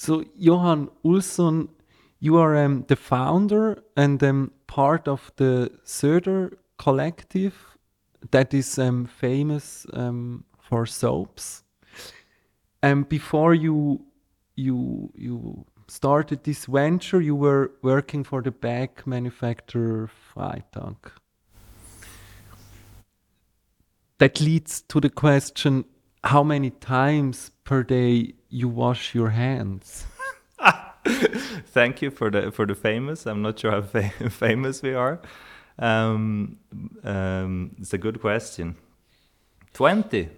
So Johan Olzon, you are um, the founder and um, part of the Soeder collective that is um, famous um, for soaps. And before you you you started this venture, you were working for the bag manufacturer Freitag. That leads to the question: How many times per day you wash your hands? Thank you for the for the famous. I'm not sure how fa famous we are. Um, um, it's a good question. Twenty,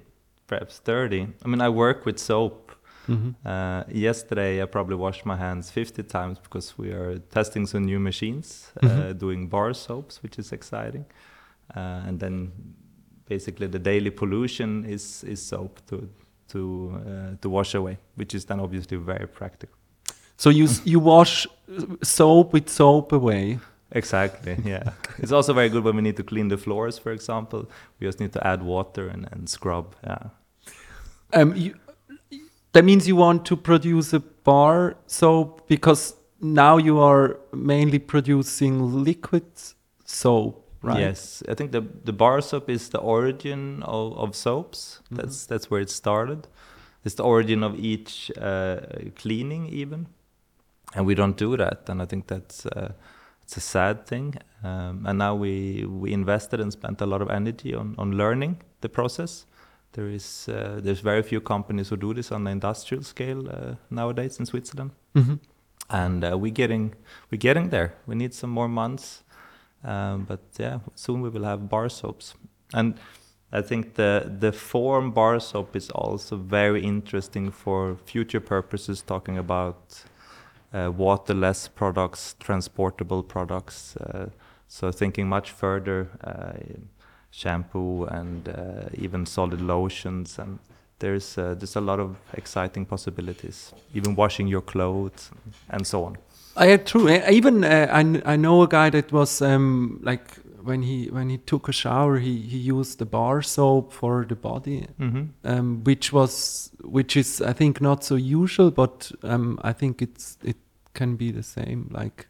perhaps thirty. I mean, I work with soap. Mm -hmm. uh, yesterday, I probably washed my hands 50 times because we are testing some new machines, mm -hmm. uh, mm-hmm. doing bar soaps, which is exciting. Uh, and then, basically, the daily pollution is is soap to to uh, to wash away, which is then obviously very practical. So you you wash soap with soap away. Exactly. Yeah. it's also very good when we need to clean the floors, for example. We just need to add water and, and scrub. Yeah. Um, you, that means you want to produce a bar soap because now you are mainly producing liquid soap, right? Yes, I think the the bar soap is the origin of, of soaps. Mm -hmm. That's that's where it started. It's the origin of each uh, cleaning, even, and we don't do that. And I think that's uh, it's a sad thing. Um, and now we we invested and spent a lot of energy on on learning the process. There is uh, there's very few companies who do this on the industrial scale uh, nowadays in Switzerland, mm-hmm. and uh, we're getting we're getting there. We need some more months, um, but yeah, soon we will have bar soaps. And I think the the form bar soap is also very interesting for future purposes, talking about uh, waterless products, transportable products. Uh, so thinking much further, uh, shampoo and even solid lotions and there's uh, there's a lot of exciting possibilities. Even washing your clothes and so on. I true. Even uh, I I know a guy that was um, like when he when he took a shower, he he used the bar soap for the body, mm -hmm. um, which was which is I think not so usual, but um, I think it's it can be the same like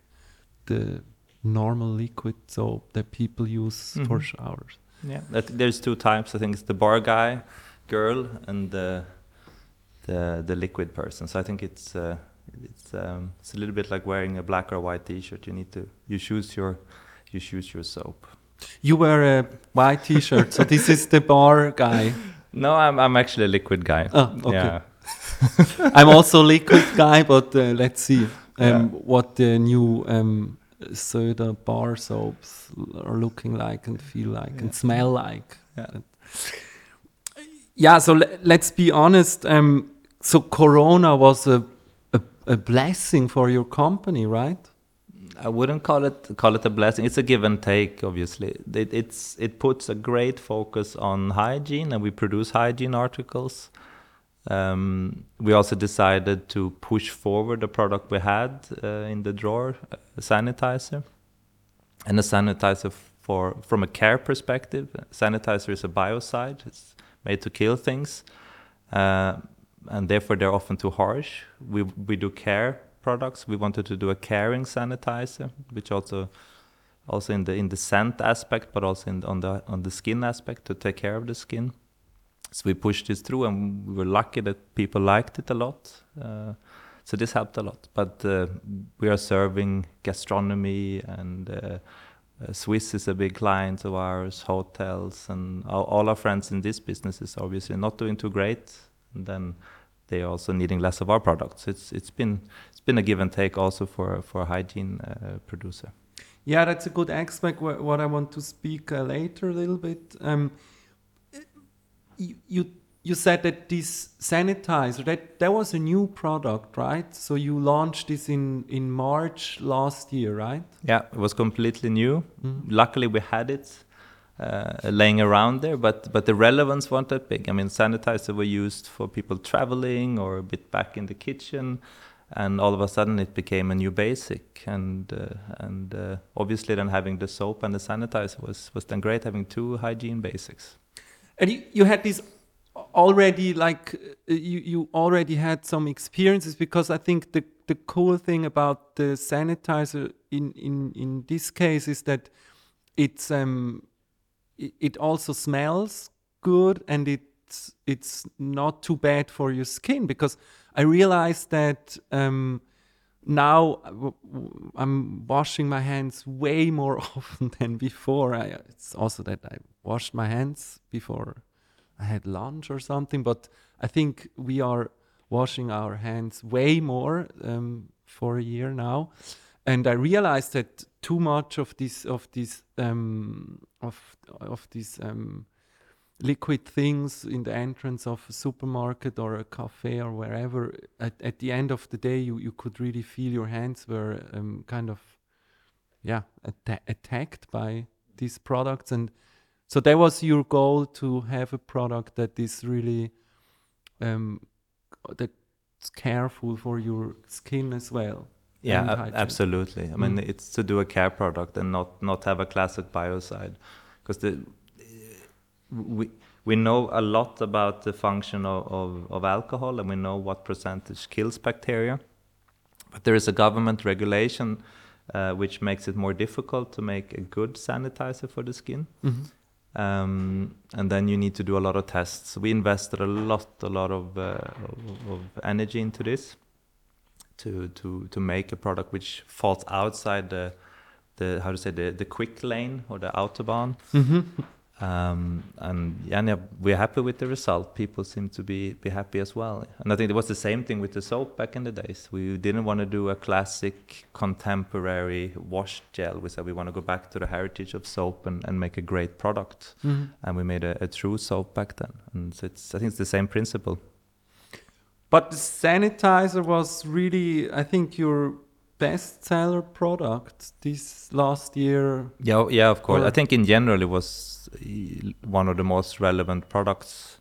the normal liquid soap that people use mm -hmm. for showers. Yeah, there's two types. I think it's the bar guy, girl, and the the the liquid person. So I think it's uh, it's um, it's a little bit like wearing a black or white T-shirt. You need to you choose your you choose your soap. You wear a white T-shirt, so this is the bar guy. No, I'm I'm actually a liquid guy. Oh, okay. Yeah. I'm also liquid guy, but uh, let's see um, yeah. what the new um, Soeder bar soaps are looking like and feel like yeah. and smell like. Yeah. Yeah. So let's be honest. Um, so Corona was a, a, blessing for your company, right? I wouldn't call it call it a blessing. It's a give and take. Obviously, it, it's it puts a great focus on hygiene, and we produce hygiene articles. Um, we also decided to push forward the product we had uh, in the drawer, a sanitizer, and a sanitizer for from a care perspective. Sanitizer is a biocide; it's made to kill things, uh, and therefore they're often too harsh. We we do care products. We wanted to do a caring sanitizer, which also also in the in the scent aspect, but also in on the on the skin aspect to take care of the skin so we pushed this through, and we were lucky that people liked it a lot. Uh, so this helped a lot. But uh, we are serving gastronomy, and uh, uh Swiss is a big client of ours, hotels, and all, all, our friends in this business is obviously not doing too great. And then they are also needing less of our products. It's it's been it's been a give and take also for for a hygiene uh, producer. Yeah, that's a good aspect. What I want to speak uh, later a little bit. Um, you, you said that this sanitizer that that was a new product right so you launched this in in march last year right yeah it was completely new mm. luckily we had it uh, laying around there but but the relevance wasn't that big. I mean sanitizer were used for people traveling or a bit back in the kitchen and all of a sudden it became a new basic. And uh, and uh, obviously then having the soap and the sanitizer was was then great having two hygiene basics. And you, you had these already like uh, you you already had some experiences because I think the the cool thing about the sanitizer in in in this case is that it's um it, also smells good and it's it's not too bad for your skin because I realized that um now I'm washing my hands way more often than before. I, it's also that I washed my hands before I had lunch or something, but I think we are washing our hands way more um, for a year now, and I realized that too much of this of this um, of of these um, liquid things in the entrance of a supermarket or a cafe or wherever at, at the end of the day you, you could really feel your hands were um, kind of yeah atta- attacked by these products. And so that was your goal to have a product that is really um, that's careful for your skin as well Yeah, ab- absolutely. I mean, Mm. it's to do a care product and not not have a classic biocide, because the we we know a lot about the function of, of, of alcohol and we know what percentage kills bacteria, but there is a government regulation uh, which makes it more difficult to make a good sanitizer for the skin. Mhm. Um, and then you need to do a lot of tests. We invested a lot, a lot of, uh, of, of energy into this to, to, to make a product which falls outside the, the how to say the, the quick lane or the autobahn. Mhm. Um, and yeah, yeah, we're happy with the result. People seem to be, be happy as well. And I think it was the same thing with the soap back in the days. We didn't want to do a classic contemporary wash gel. We said we want to go back to the heritage of soap and, and make a great product. Mhm. And we made a, a true soap back then. And so it's I think it's the same principle. But the sanitizer was really, I think, your best seller product this last year. Yeah, yeah, of course. Or- I think in general it was uh, one of the most relevant products.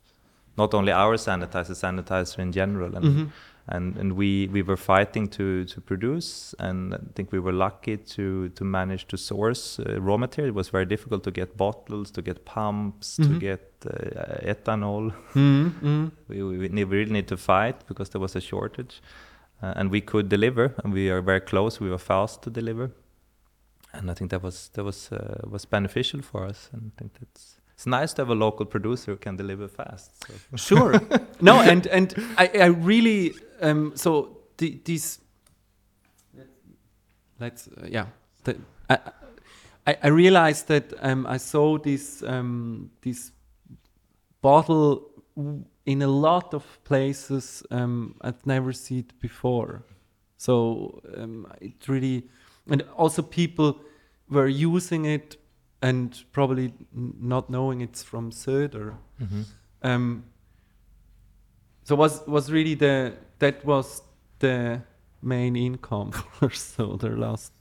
Not only our sanitizer, sanitizer in general, and Mhm. And, and we, we were fighting to, to produce, and I think we were lucky to to manage to source uh, raw material. It was very difficult to get bottles, to get pumps, to Mhm. get uh, ethanol. Mhm, mhm. We, we, we need- we really need to fight because there was a shortage, uh, and we could deliver, and we are very close. We were fast to deliver, and I think that was that was uh, was beneficial for us. And I think that's it's nice to have a local producer who can deliver fast. So. Sure. no, and and I, I really um so the, these let's uh, yeah the, I, I I realized that um I saw this um this bottle in a lot of places um I've never seen it before. So um, it really and also people were using it and probably n- not knowing it's from Soeder. Um, so was was really the that was the main income for Soeder last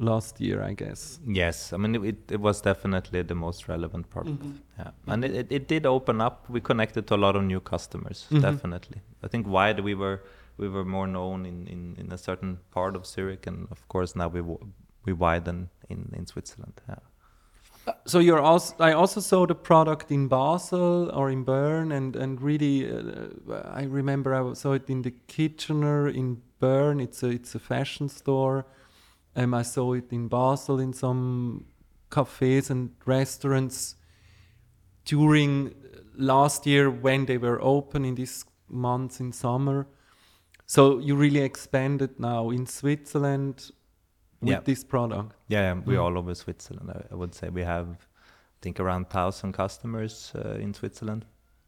last year, I guess. Yes, I mean it, it was definitely the most relevant product. Yeah, and it, it, it did open up. We connected to a lot of new customers. Mhm. Definitely, I think wide we were we were more known in, in, in a certain part of Zurich, and of course now we w- we widen in, in Switzerland. Yeah. So you're also I also saw the product in Basel or in Bern and and really uh, I remember I saw it in the Kitchener in Bern. It's a it's a fashion store. Um, I saw it in Basel in some cafes and restaurants during last year when they were open in these months in summer. So you really expanded now in Switzerland with Yeah. this product. Yeah, yeah, we're Mm. all over Switzerland. I, I would say we have, I think, around thousand customers uh, in Switzerland,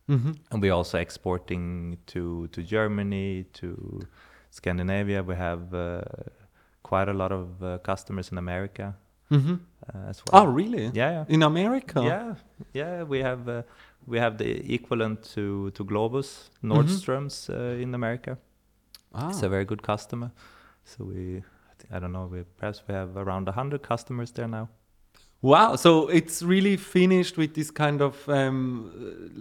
Mm-hmm. and we're also exporting to to Germany, to Scandinavia. We have uh, quite a lot of uh, customers in America Mm-hmm. uh, as well. Oh, really? yeah, yeah. In America? Yeah, yeah, we have uh, we have the equivalent to to Globus Mm-hmm. Nordstrom's uh, in America. Ah. It's a very good customer. So we, I, don't know, we perhaps we have around hundred customers there now. Wow. So it's really finished with this kind of um,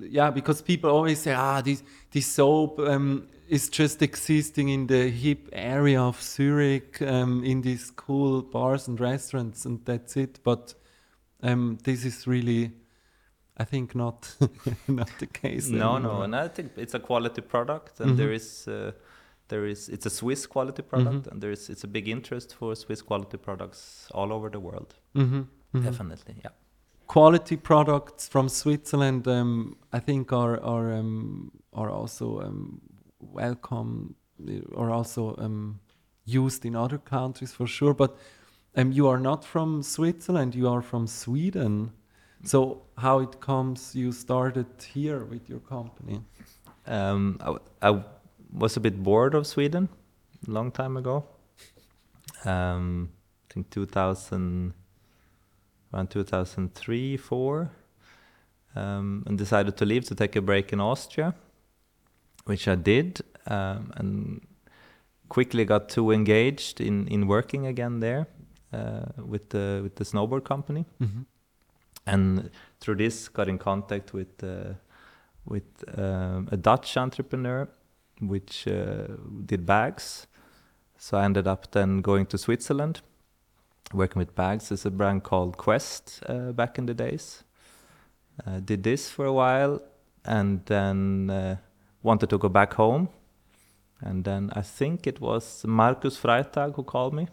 yeah, because people always say, ah, this this soap um, is just existing in the hip area of Zurich, um, in these cool bars and restaurants, and that's it. But um, this is really, I think not not the case. No, anymore. no, and I think it's a quality product, and Mhm. there is uh, there is it's a Swiss quality product, Mhm. and there is it's a big interest for Swiss quality products all over the world. Mhm, mhm. Definitely, yeah. quality products from Switzerland, um, I think, are are um, are also um, welcome uh, or also um, used in other countries for sure. But um, you are not from Switzerland; you are from Sweden. So how it comes? You started here with your company. Um, I, w- I w- was a bit bored of Sweden a long time ago. Um, I think 2000, around 2003, four, um, and decided to leave to take a break in Austria, which I did, um, and quickly got too engaged in, in working again there uh, with the with the snowboard company and through this got in contact with uh, with um, a Dutch entrepreneur which uh, did bags. So I ended up then going to Switzerland. Working with bags there's a brand called Quest uh, back in the days. Uh, did this for a while and then wanted to go back home. And then I think it was Markus Freitag who called me.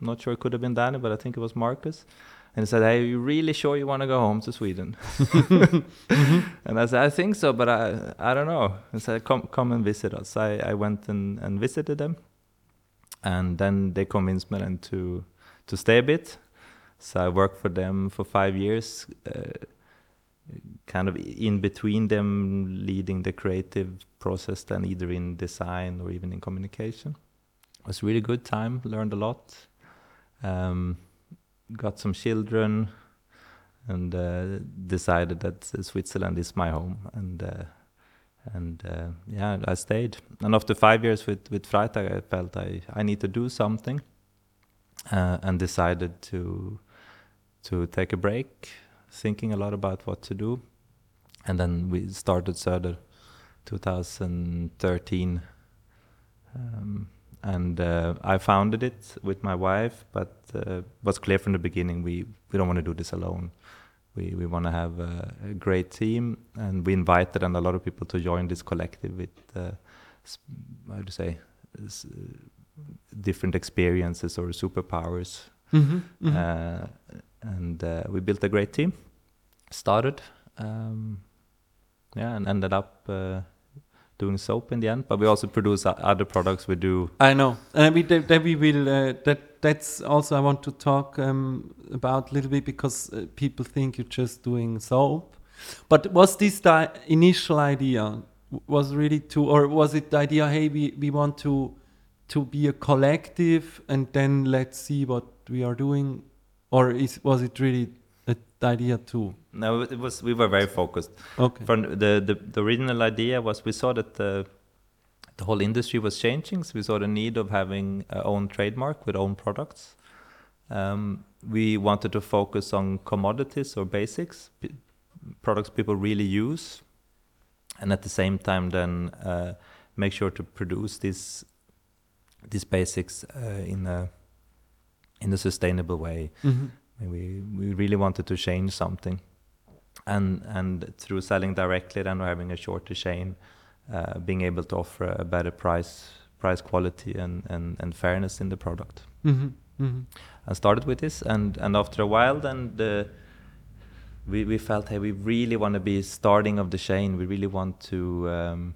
I'm not sure it could have been Danny but I think it was Markus and he said, "Hey, you really sure you want to go home to Sweden?" And I said, "I think so, but I I don't know." He said, "Come come and visit us." I I went and, and visited them, and then they convinced me then to to stay a bit. So I worked for them for five years, uh, kind of in between them, leading the creative process, then either in design or even in communication. It was a really good time. Learned a lot. Um, got some children and uh, decided that uh, Switzerland is my home and uh, and uh, yeah I stayed. And after five years with with Freitag I felt I I need to do something uh, and decided to to take a break thinking a lot about what to do. And then we started Soeder 2013 um, and uh, I founded it with my wife, but uh, was clear from the beginning we, we don't want to do this alone. We we want to have a, a great team, and we invited and a lot of people to join this collective with uh, how to say s- different experiences or superpowers, Mhm, mhm. uh, and uh, we built a great team. Started, um, yeah, and ended up. Doing soap in the end but we also produce other products we do I know, and we that, that we will. Uh, that that's also I want to talk um, about a little bit because uh, people think you're just doing soap. But was this the initial idea? Was really to, or was it the idea? Hey, we, we want to to be a collective, and then let's see what we are doing, or is was it really the idea too? No, it was. We were very focused. Okay. From the, the the original idea was we saw that the the whole industry was changing, so we saw the need of having our own trademark with own products. Um, we wanted to focus on commodities or basics, p- products people really use, and at the same time then uh, make sure to produce these these basics uh, in a in a sustainable way. Mhm. And we we really wanted to change something and and through selling directly then having a shorter chain uh, being able to offer a better price price quality and, and, and fairness in the product Mhm. Mhm. I started with this and and after a while then the we, we felt hey we really want to be starting of the chain we really want to um,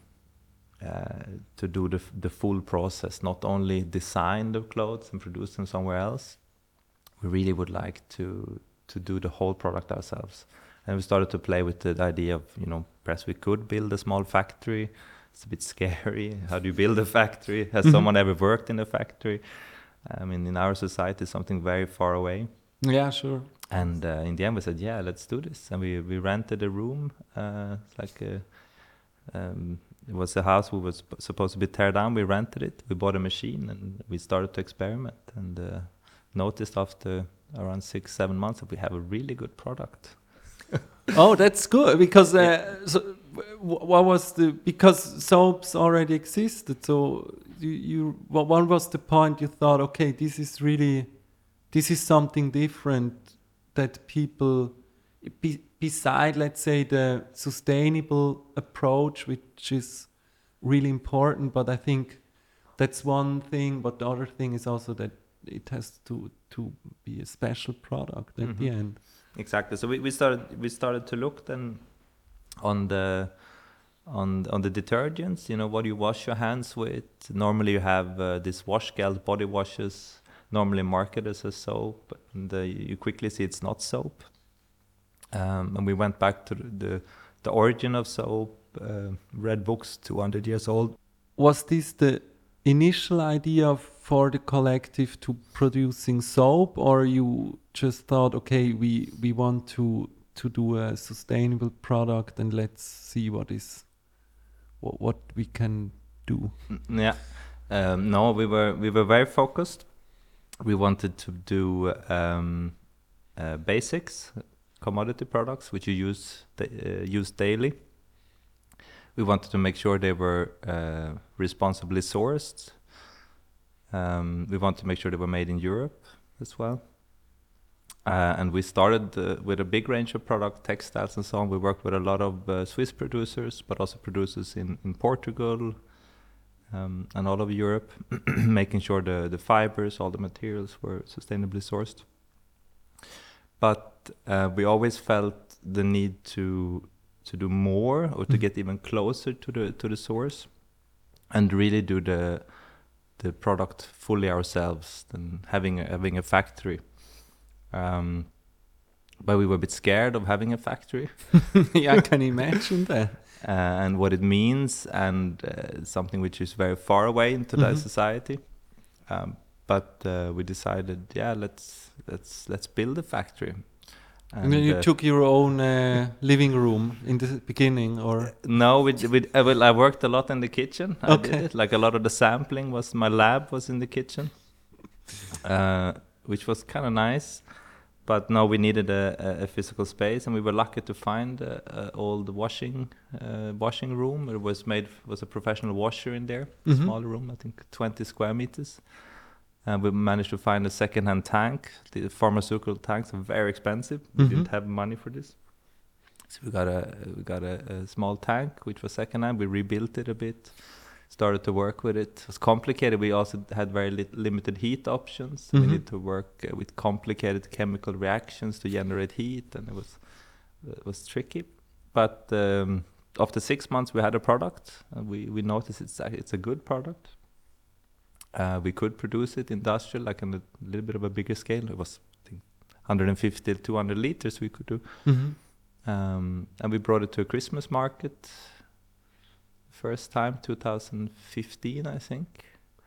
uh, to do the, the full process not only design the clothes and produce them somewhere else we really would like to to do the whole product ourselves. And we started to play with the idea of you know perhaps we could build a small factory. It's a bit scary. How do you build a factory? Has Mhm. someone ever worked in a factory? I mean in our society something very far away. Yeah, sure. and uh, in the end we said yeah let's do this. And we, we rented a room uh, like a, um, it was a house we was supposed to be tear down. We rented it. We bought a machine and we started to experiment. And uh, noticed after around six seven months that we have a really good product oh, that's good because uh, so, what was the because soaps already existed. So you, you what, what was the point you thought? Okay, this is really this is something different that people be, beside, let's say, the sustainable approach, which is really important, but I think that's one thing. But the other thing is also that it has to to be a special product at the Mhm. end. Exactly. So we, we started we started to look then on the on on the detergents. You know what you wash your hands with. Normally you have uh, this wash gel body washes, normally marketed as a soap, and uh, you quickly see it's not soap. Um, and we went back to the the, the origin of soap. Uh, read books 200 years old. Was this the initial idea for the collective to producing soap, or you just thought, okay, we we want to to do a sustainable product and let's see what is what, what we can do. Mm, Yeah. Um, no, we were we were very focused. We wanted to do um, uh, basics, commodity products which you use uh, use daily. We wanted to make sure they were uh, responsibly sourced. Um, we wanted to make sure they were made in Europe as well. Uh, and we started uh, with a big range of product, textiles and so on. We worked with a lot of uh, Swiss producers, but also producers in, in Portugal, um, and all of Europe, making sure the, the fibers, all the materials were sustainably sourced. But uh, we always felt the need to to do more or to Mm. get even closer to the to the source, and really do the the product fully ourselves than having a, having a factory. Um, but we were a bit scared of having a factory yeah, I can imagine that. uh, and what it means, and uh, something which is very far away into the Mhm. society. Um, but uh, we decided, yeah, let's let's let's build a factory. And then you uh, took your own uh, living room in the beginning, or no, we, d- we uh, well, I worked a lot in the kitchen. I did Okay. Like a lot of the sampling was my lab was in the kitchen, uh, which was kind of nice. But no, we needed a, a, physical space, and we were lucky to find a, a old washing uh, washing room. It was made was a professional washer in there, Mhm. small room, I think 20 square meters. And we managed to find a second-hand tank. The pharmaceutical tanks are very expensive. We Mhm. didn't have money for this, so we got a we got a, a small tank which was second-hand. We rebuilt it a bit, started to work with it. It was complicated. We also had very lit- limited heat options. Mhm. We need to work uh, with complicated chemical reactions to generate heat, and it was it was tricky. But um, after six months, we had a product. And we we noticed it's a, it's a good product. Uh, we could produce it industrial, like on a little bit of a bigger scale. It was I think 150 to 200 liters we could do. Mhm. Um, and we brought it to a Christmas market. First time, 2015, I think.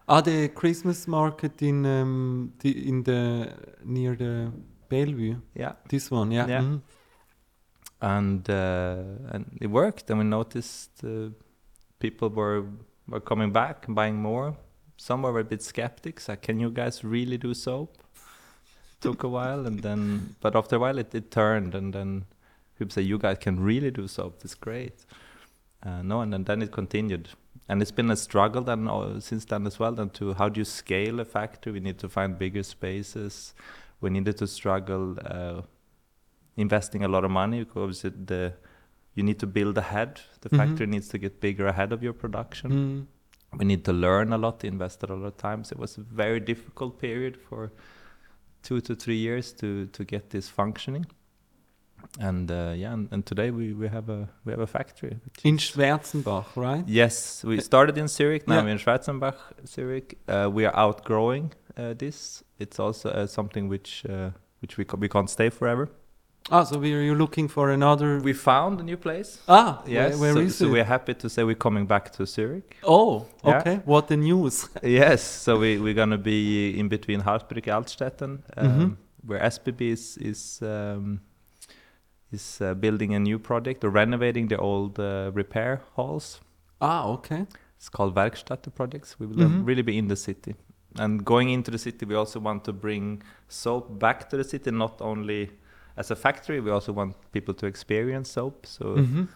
Ah, the Christmas market in um, the, in the near the Bellevue. Yeah, This one, yeah. Yeah. mhm. and uh, and it worked. And we noticed uh, people were were coming back and buying more. Some were a bit skeptics. Like, can you guys really do soap? Took a while, and then, but after a while, it, it turned, and then people say, "You guys can really do soap. It's great." Uh, no, and then, then it continued, and it's been a struggle then uh, since then as well. Then to how do you scale a factory? We need to find bigger spaces. We needed to struggle uh, investing a lot of money because it, the you need to build ahead. The Mhm. factory needs to get bigger ahead of your production. Mm. We need to learn a lot, invest a lot of times. So it was a very difficult period for two to three years to to get this functioning. And uh, yeah, and, and today we, we have a we have a factory. In Schwerzenbach, right? Yes, we started in Zurich. Now Yeah. we're in Schwerzenbach, Zurich. Uh, we are outgrowing uh, this. It's also uh, something which uh, which we we can't stay forever. Ah, so we are looking for another. We found a new place. ah, Yes, where, where so, is so we're happy to say we're coming back to Zurich. oh, Yeah. okay. What the news? yes, so we we're gonna be in between Hardbrücke Altstetten, um, Mhm. where SBB is is um, is uh, building a new project or renovating the old uh, repair halls. ah, okay. It's called Werkstadt projects. We will uh, Mhm. really be in the city. And going into the city, we also want to bring soap back to the city, not only as a factory, we also want people to experience soap. So Mhm.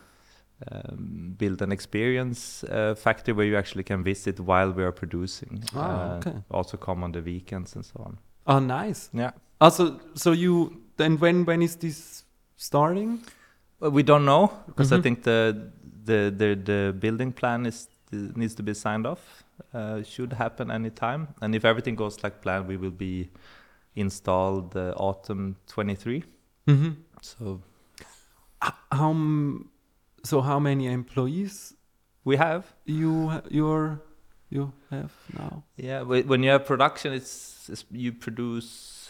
um, build an experience uh, factory where you actually can visit while we are producing. Ah, Uh, okay. Also come on the weekends and so on. Ah, nice. Yeah. Also, so you then when when is this starting? Well, we don't know because I Mhm. think the the the the building plan is needs to be signed off. Uh, should happen anytime, and if everything goes like planned, we will be installed uh, autumn 23. Mhm. So How so? How many employees we have you you're you have now? Yeah, when you have production, it's, it's you produce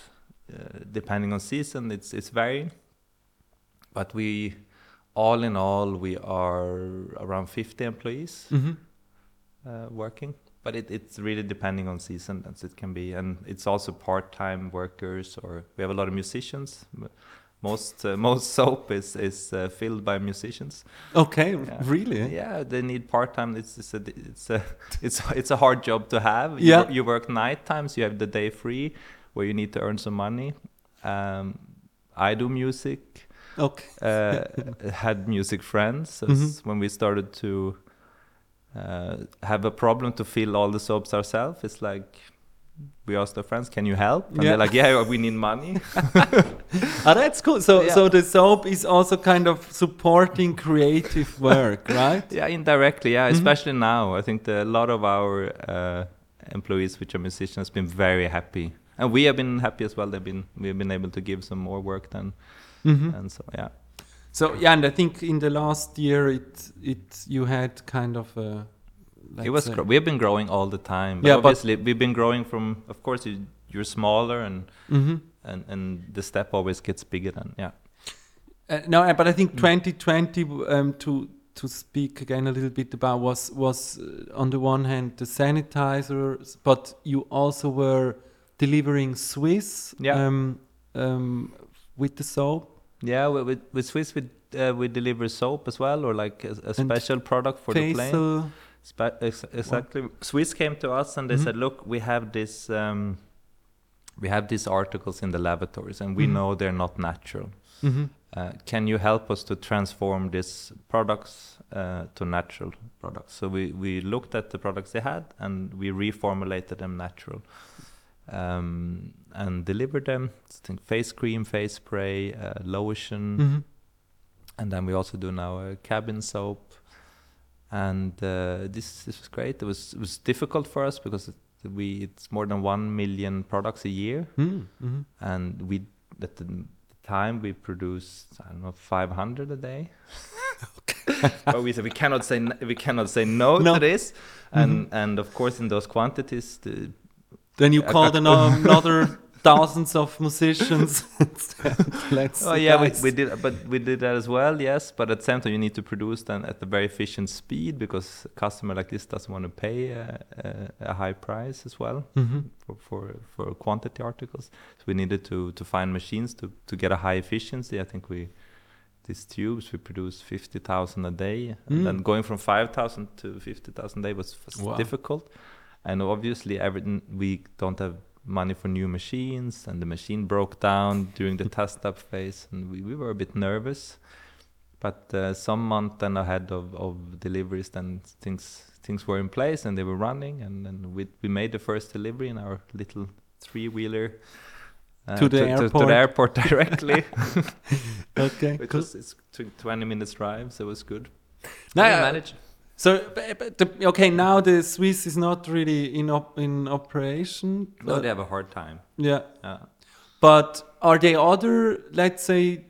uh, depending on season. It's it's varying, but we, all in all, we are around fifty employees Mm-hmm. uh, working. But it, it's really depending on season, as it can be, and it's also part-time workers. Or we have a lot of musicians. Most uh, most soap is is uh, filled by musicians. Okay, Yeah. really? Yeah, they need part time. It's it's a it's a it's it's a hard job to have. You, Yeah. you work night times. You have the day free, where you need to earn some money. Um, I do music. Okay. Uh, had music friends as Mhm. when we started to uh, have a problem to fill all the soaps ourselves. It's like we asked our friends, "Can you help?" And Yeah. they're like, "Yeah, we need money." Ah, that's cool. So, Yeah. so the soap is also kind of supporting creative work, right? Yeah, indirectly. Yeah, Mhm. especially now. I think a lot of our uh, employees, which are musicians, have been very happy, and we have been happy as well. They've been we've been able to give some more work then, Mhm. and so yeah. So yeah, and I think in the last year, it it you had kind of a. it was let's gro- say- we've been growing all the time. But Yeah, but- obviously we've been growing from. Of course, you, you're smaller, and Mhm. and and the step always gets bigger. Than yeah. Uh, no, uh, but I think Mm. 2020 um, to to speak again a little bit about was was uh, on the one hand the sanitizers, but you also were delivering Swiss Yeah. um, um, with the soap. Yeah, with with, Swiss we uh, we deliver soap as well, or like a, a special product for the plane. Ex- exactly. Swiss came to us and they Mhm. said, "Look, we have this, um, we have these articles in the laboratories, and we Mhm. know they're not natural. Mhm. Uh, can you help us to transform these products uh, to natural products?" So we we looked at the products they had and we reformulated them natural. Um, and delivered them. Face cream, face spray, uh, lotion, Mhm. and then we also do now a cabin soap and uh, this this was great. It was it was difficult for us because it, we it's more than 1 million products a year. Mm, mhm. and we at the time we produced i don't know 500 a day. But we said we cannot say n- we cannot say no, No. to this and and of course in those quantities the, Then you I- called another thousands of musicians. Let's Oh yeah, we, we did, but we did that as well. Yes, but at the same time, you need to produce them at a very efficient speed because a customer like this doesn't want to pay a, a, a high price as well Mhm. for, for for quantity articles. So we needed to to find machines to to get a high efficiency. I think we these tubes we produce fifty thousand a day, and Mm. then going from five thousand to fifty thousand a day was, was Wow. difficult. And obviously, everything we don't have money for new machines, and the machine broke down during the test up phase, and we, we were a bit nervous. But uh, some month then ahead of, of deliveries, then things things were in place and they were running, and then we we made the first delivery in our little three wheeler. Uh, To the to, to airport. the airport directly, Okay, cool. was it's 20 minutes drive, so it was good. Now, we uh, managed. So, b- b- the, okay, now the Swiss is not really in op- in operation. No, they have a hard time. yeah, Uh, but are there other, let's say,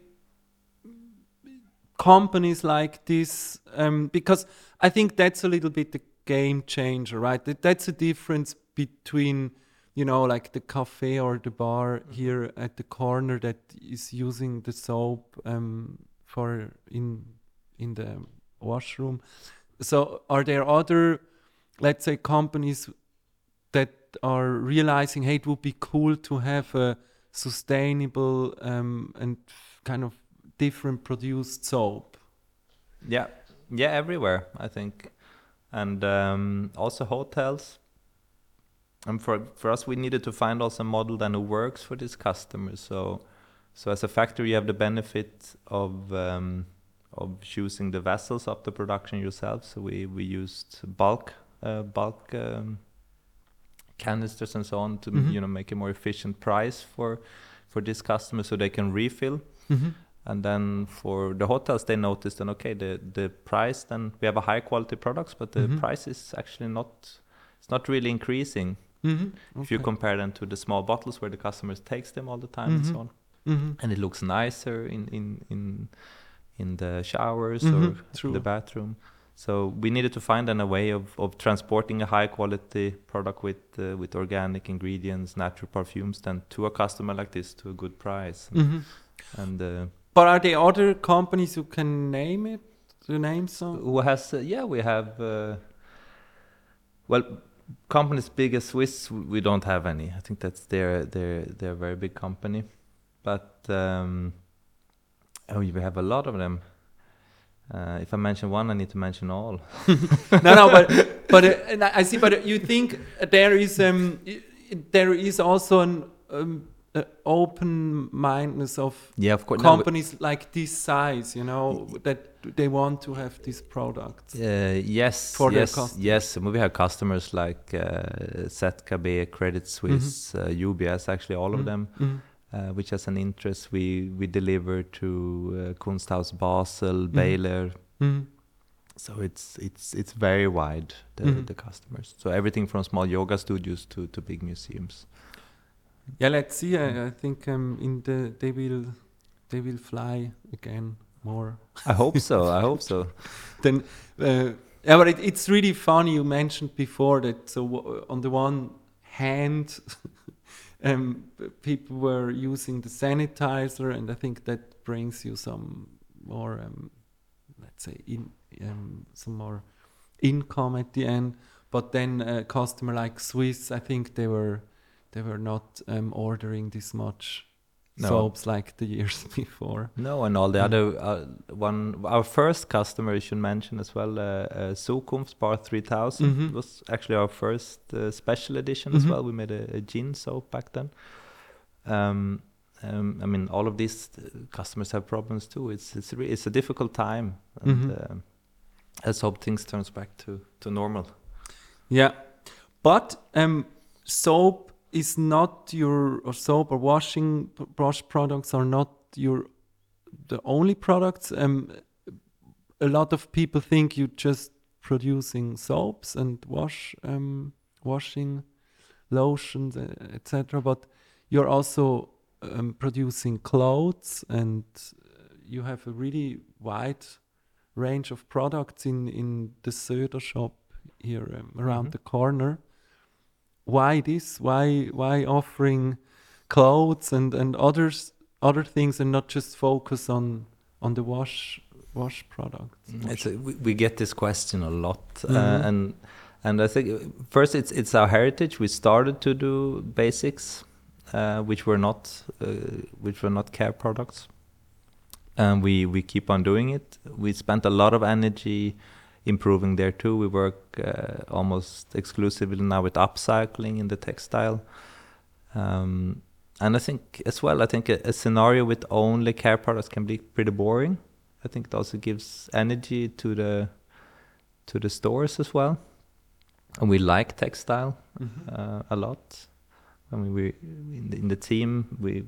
companies like this? Um, because I think that's a little bit the game changer, right? That, that's the difference between, you know, like the cafe or the bar here at the corner that is using the soap um, for in in the washroom. So, are there other, let's say, companies that are realizing, hey, it would be cool to have a sustainable um, and kind of different produced soap? Yeah, yeah, everywhere I think, and um, also hotels. And for for us, we needed to find also a model that works for these customers. So, so as a factory, you have the benefit of um, of choosing the vessels of the production yourself. So we we used bulk uh, bulk um, canisters and so on to Mhm. you know make a more efficient price for for this customer, so they can refill. Mm-hmm. And then for the hotels, they noticed then okay, the the price then we have a high quality products, but the Mhm. price is actually not it's not really increasing Mhm. if you compare them to the small bottles where the customers takes them all the time and Mhm. so on. Mhm. And it looks nicer in in in in the showers Mhm, or true. the bathroom. So we needed to find then a way of, of transporting a high quality product with uh, with organic ingredients, natural perfumes, then to a customer like this to a good price. Mhm. And uh, But are there other companies who can name it? To name some? who has? Uh, yeah, we have. Uh, well, companies big as Swiss, we don't have any. I think that's their their their very big company, but um, oh, we have a lot of them. Uh, if I mention one, I need to mention all. no, no, but but uh, I see. But you think there is um there is also an um, uh, open mindedness of Yeah, of course. no, companies like this size, you know, that they want to have these products. Uh, yes, For their yes, customers. yes. We have customers like uh, ZKB, Credit Suisse, uh, UBS, actually all of Mhm. them, Mhm. Uh, which has an interest. We we deliver to uh, Kunsthaus Basel, Mm-hmm. Beyeler. Mhm. So it's it's it's very wide the, Mhm. the customers. So everything from small yoga studios to, to big museums. Yeah, let's see. I, I think um, in the they will they will fly again more. I hope so. I hope so. then uh, yeah, but it, it's really funny. You mentioned before that. So on the one hand, um, people were using the sanitizer, and I think that brings you some more, um, let's say, in um, some more income at the end. But then a customer like Swiss, I think they were they were not um, ordering this much No. soaps like the years before. No, and all the Mm. other uh, one. Our first customer, you should mention as well, uh, uh, Zukunft Bar 3000 Mhm. was actually our first uh, special edition as Mhm. well. We made a, a gin soap back then. Um, um, I mean, all of these uh, customers have problems too. It's it's it's a difficult time, and Mhm. um, let's hope things turns back to to normal. Yeah, but um, soap is not your or soap or washing brush products are not your the only products. Um, a lot of people think you're just producing soaps and wash um, washing lotions etc. But you're also um, producing clothes and uh, you have a really wide range of products in in the Soeder shop here um, around Mhm. the corner. Why this? Why why offering clothes and and others other things and not just focus on on the wash wash products? It's a, we, we get this question a lot, Mhm. uh, and and I think first it's it's our heritage. We started to do basics, uh, which were not uh, which were not care products, and we we keep on doing it. We spent a lot of energy improving there too. We work uh, almost exclusively now with upcycling in the textile. Um, and I think as well, I think a, a scenario with only care products can be pretty boring. I think it also gives energy to the to the stores as well. And we like textile Mhm. uh, a lot. I mean, we in the, in the team we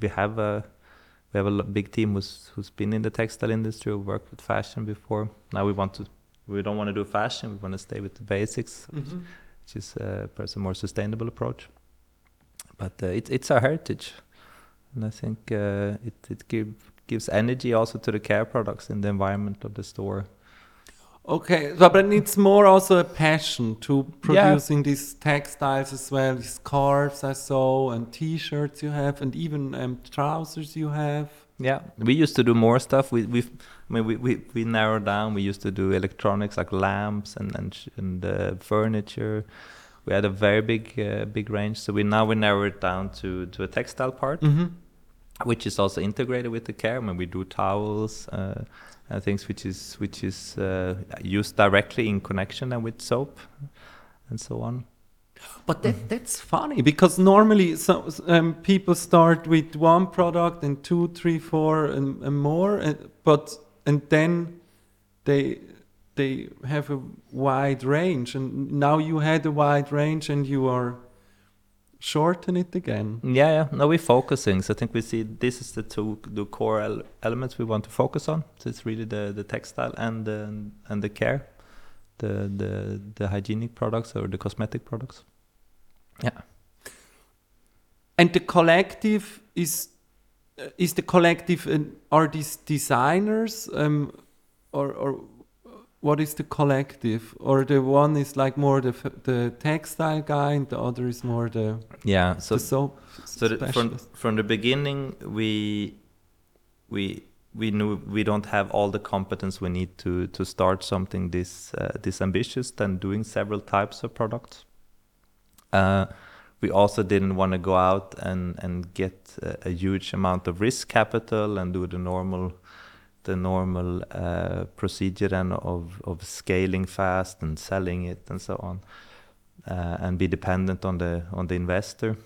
we, have a we have a big team who's who's been in the textile industry, who worked with fashion before. Now we want to we don't want to do fashion. We want to stay with the basics, Mhm. which is uh, perhaps a more sustainable approach. But uh, it's it's our heritage, and I think uh, it it give, gives energy also to the care products in the environment of the store. Okay, so but it's more also a passion to producing these textiles as well, these scarves I saw and T-shirts you have, and even um, trousers you have. Yeah, we used to do more stuff. We we, I mean, we, we, we narrowed down. We used to do electronics like lamps and and, and uh, furniture. We had a very big uh, big range. So we now we narrow it down to to a textile part, Mm-hmm. which is also integrated with the care. I mean, we do towels uh, and things which is which is uh, used directly in connection and with soap and so on. But that, that's funny because normally so, um, people start with one product and two, three, four, and, and more, and, but and then they they have a wide range, and now you had a wide range, and you are shorten it again? Yeah, yeah. No, we're focusing. So I think we see this is the two the core el- elements we want to focus on. So it's really the, the textile and the and the care, the the the hygienic products or the cosmetic products. Yeah. And the collective is uh, is the collective uh, are these designers um, or or what is the collective or the one is like more the the textile guy and the other is more the Yeah. So the soap so the, from from the beginning we we we knew we don't have all the competence we need to to start something this uh, this ambitious than doing several types of products. Uh, we also didn't want to go out and and get a, a huge amount of risk capital and do the normal the normal uh, procedure then of of scaling fast and selling it and so on uh, and be dependent on the on the investor.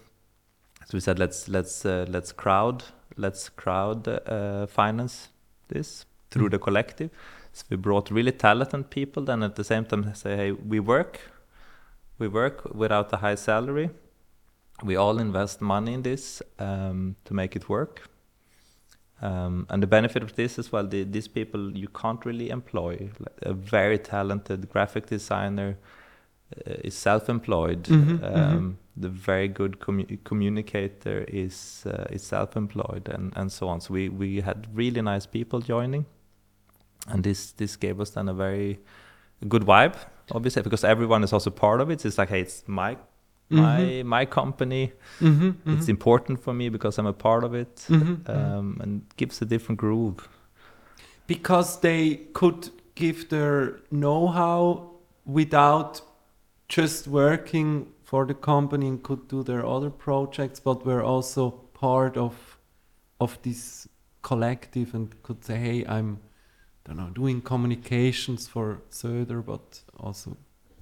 So we said let's let's uh, let's crowd let's crowd uh, finance this through Mm. the collective. So we brought really talented people. Then at the same time say, hey, we work, we work without a high salary. We all invest money in this um, to make it work. Um, and the benefit of this as well, the, these people you can't really employ. Like a very talented graphic designer is self-employed. Mhm, um, The very good commu- communicator is uh, is self-employed, and, and so on. So we, we had really nice people joining, and this this gave us then a very good vibe, obviously, because everyone is also part of it. It's like, hey, it's my my my company. Mhm, It's mhm, important for me because I'm a part of it, um, and gives a different groove. because they could give their know-how without just working for the company and could do their other projects but were also part of of this collective and could say hey i'm I don't know doing communications for Soeder but also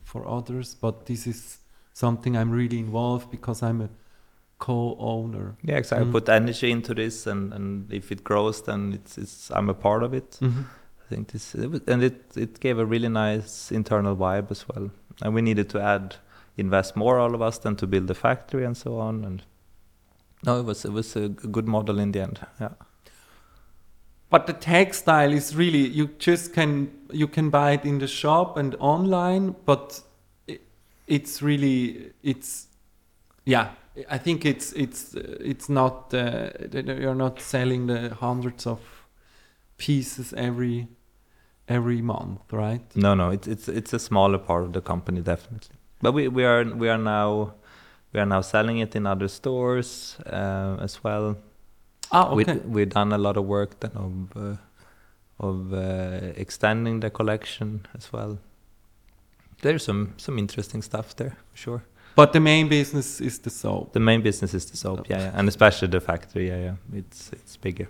for others but this is something i'm really involved because i'm a co-owner Yeah, exactly. Mm. Put energy into this, and, and if it grows, then it's it's I'm a part of it. Mhm. I think this and it it gave a really nice internal vibe as well. And we needed to add invest more all of us than to build the factory and so on. And no, it was it was a good model in the end. Yeah. But the textile is really you just can you can buy it in the shop and online, but i it's really it's yeah. I think it's it's it's not uh, you're not selling the hundreds of pieces every every month, right? No, no, it's it's it's a smaller part of the company definitely. But we we are we are now we are now selling it in other stores uh, as well. Ah, we okay. we've done a lot of work then of uh, of uh, extending the collection as well. There's some some interesting stuff there for sure. But the main business is the soap. The main business is the soap, yeah, yeah, and especially the factory, yeah, yeah. It's it's bigger.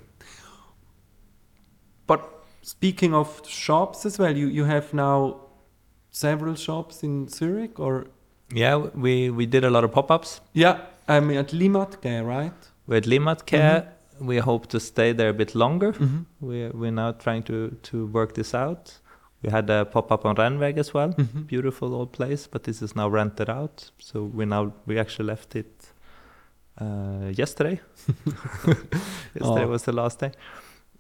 But speaking of shops as well, you you have now several shops in Zurich or Yeah, we we did a lot of pop-ups. yeah, I mean at Limmatquai, right? We're at Limmatquai. We hope to stay there a bit longer. Mm-hmm. We're we're now trying to to work this out. We had a pop-up on Rennweg as well. Mm-hmm. beautiful old place, but this is now rented out. So we now we actually left it uh, yesterday. yesterday Oh. was the last day,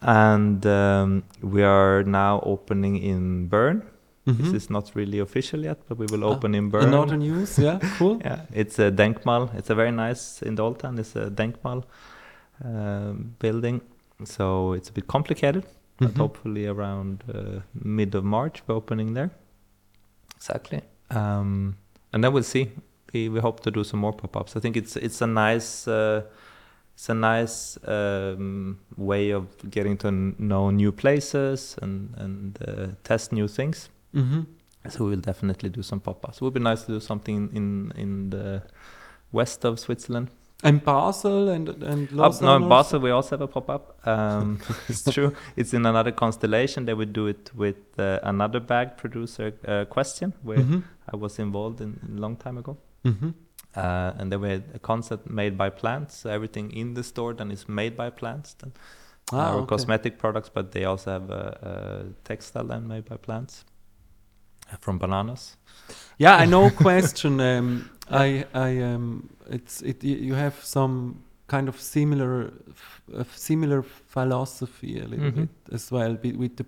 and um, we are now opening in Bern. This is not really official yet, but we will Ah, open in Bern. Another news, yeah, cool. Yeah, it's a Denkmal. It's a very nice in town. It's a Denkmal um, building, so it's a bit complicated but Mhm. hopefully around uh, mid of March we're opening there. Exactly. Um, and then we'll see. We, we hope to do some more pop-ups. I think it's it's a nice uh, it's a nice um, way of getting to kn- know new places and and uh, test new things. Mm-hmm. So we'll definitely do some pop-ups. It would be nice to do something in in the west of Switzerland. And Basel and and Lausanne. no, in? Basel we also have a pop up. Um, it's true. It's in another constellation. They would do it with uh, another bag producer, uh, Qwstion, where Mhm. I was involved in a long time ago. Mhm. Uh, and they were a concept made by plants. So everything in the store then is made by plants. Then Ah, our okay. cosmetic products, but they also have a, a textile then made by plants. from bananas. Yeah, I know. Qwstion. Um, I, I, um, it's it. You have some kind of similar, similar philosophy a little Mhm. bit as well with the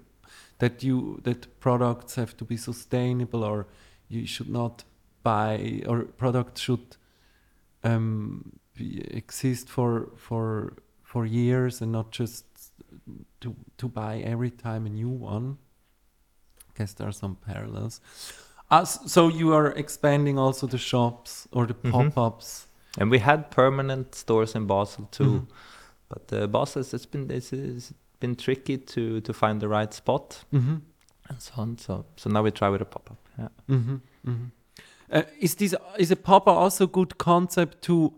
that you that products have to be sustainable or you should not buy or product should um, be, exist for for for years and not just to to buy every time a new one. I guess there are some parallels. Uh, s- so you are expanding also the shops or the Mhm. pop-ups. And we had permanent stores in Basel too, Mhm. but uh, Basel it's been it's, it's been tricky to to find the right spot Mm-hmm. and so on. So so now we try with a pop up. Yeah. Uh, is this is a pop-up also good concept to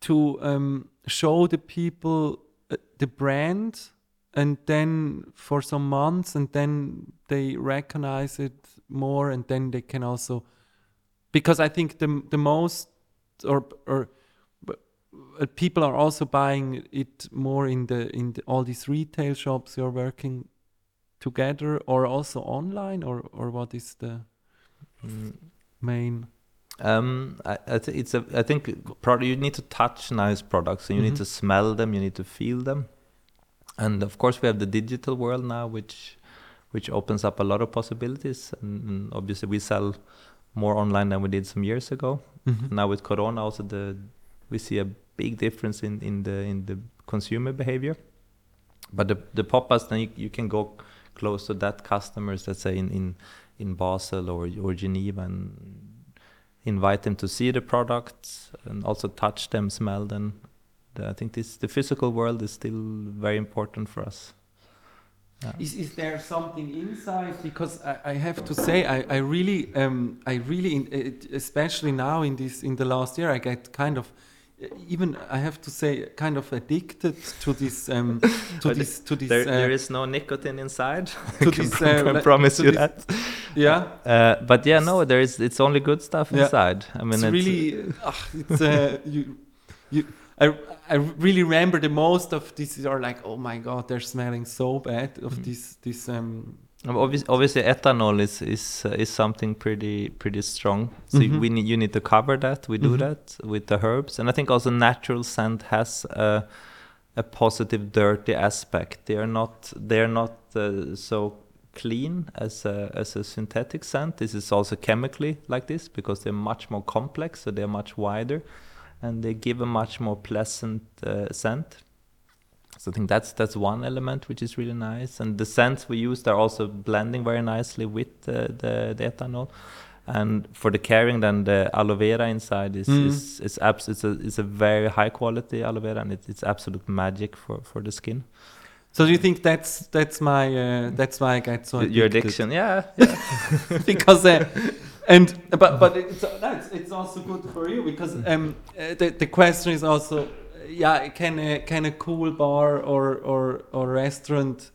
to um, show the people uh, the brand and then for some months and then they recognize it more and then they can also because I think the the most or or people are also buying it more in the in the, all these retail shops you're working together or also online or or what is the Mm. main Um, I, I th- it's a. I think product. You need to touch nice products, and you Mhm. need to smell them. You need to feel them, and of course we have the digital world now, which which opens up a lot of possibilities. And, and obviously we sell more online than we did some years ago. Mm-hmm. Now with Corona, also the we see a big difference in in the in the consumer behavior. But the the pop-ups, then you, you can go close to that customers, let's say in in in Basel or or Geneva, and invite them to see the products and also touch them, smell them. I think this the physical world is still very important for us. Yeah. Is, is there something inside? Because I, I have to say, I, I really, um, I really, in, especially now in this, in the last year, I get kind of, even I have to say, kind of addicted to this, um, to But this, to this. There, uh, there is no nicotine inside. I can, this, pro- uh, can promise you this- that. yeah. Uh, but yeah, no, there is. It's only good stuff Yeah. inside. I mean, it's it's, really, ah, it's uh, you, you. I, I really remember the most of these are like, oh my god, they're smelling so bad of Mm. this, this. Um, Obviously, obviously, ethanol is is uh, is something pretty pretty strong. So Mhm. we need you need to cover that. We do Mhm. that with the herbs, and I think also natural scent has a a positive dirty aspect. They are not they are not uh, so clean as a as a synthetic scent. This is also chemically like this because they're much more complex, so they're much wider, and they give a much more pleasant uh, scent. So I think that's that's one element which is really nice, and the scents we used are also blending very nicely with the the, the ethanol. And for the carrying, then the aloe vera inside is Mm. is, is abs- it's a it's a very high quality aloe vera, and it, it's absolute magic for for the skin. so do you think that's that's my uh, that's why I get so Y- Your addiction, yeah, yeah. because uh, and but but it's that's it's also good for you because um uh, the the question is also uh, yeah can a can a cool bar or or or restaurant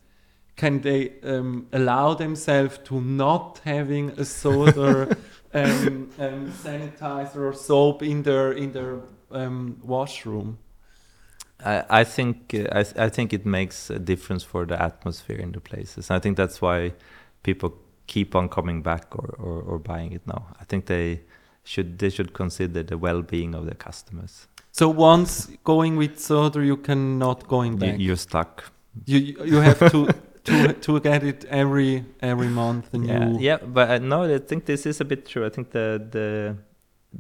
can they um, allow themselves to not having a soda um, um, sanitizer or soap in their in their um, washroom I, I think uh, I, th- I think it makes a difference for the atmosphere in the places. I think that's why people keep on coming back or, or, or buying it now. I think they should they should consider the well-being of their customers. So once going with soda you cannot going back you're stuck. you you have to to to get it every every month and Yeah, yeah, but uh, no, I think this is a bit true. I think the the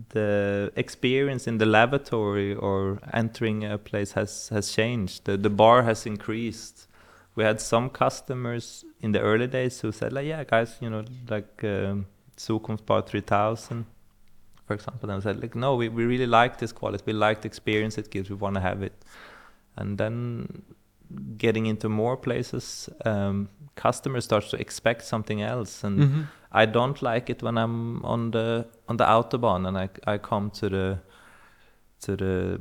the experience in the lavatory or entering a place has has changed. The the bar has increased. We had some customers in the early days who said like, "Yeah, guys, you know, like um, Zukunft Bar 3000, for example." And I said like, "No, we we really like this quality. We like the experience it gives. We want to have it." And then getting into more places, um, customers start to expect something else, and Mhm. I don't like it when I'm on the on the autobahn and I I come to the to the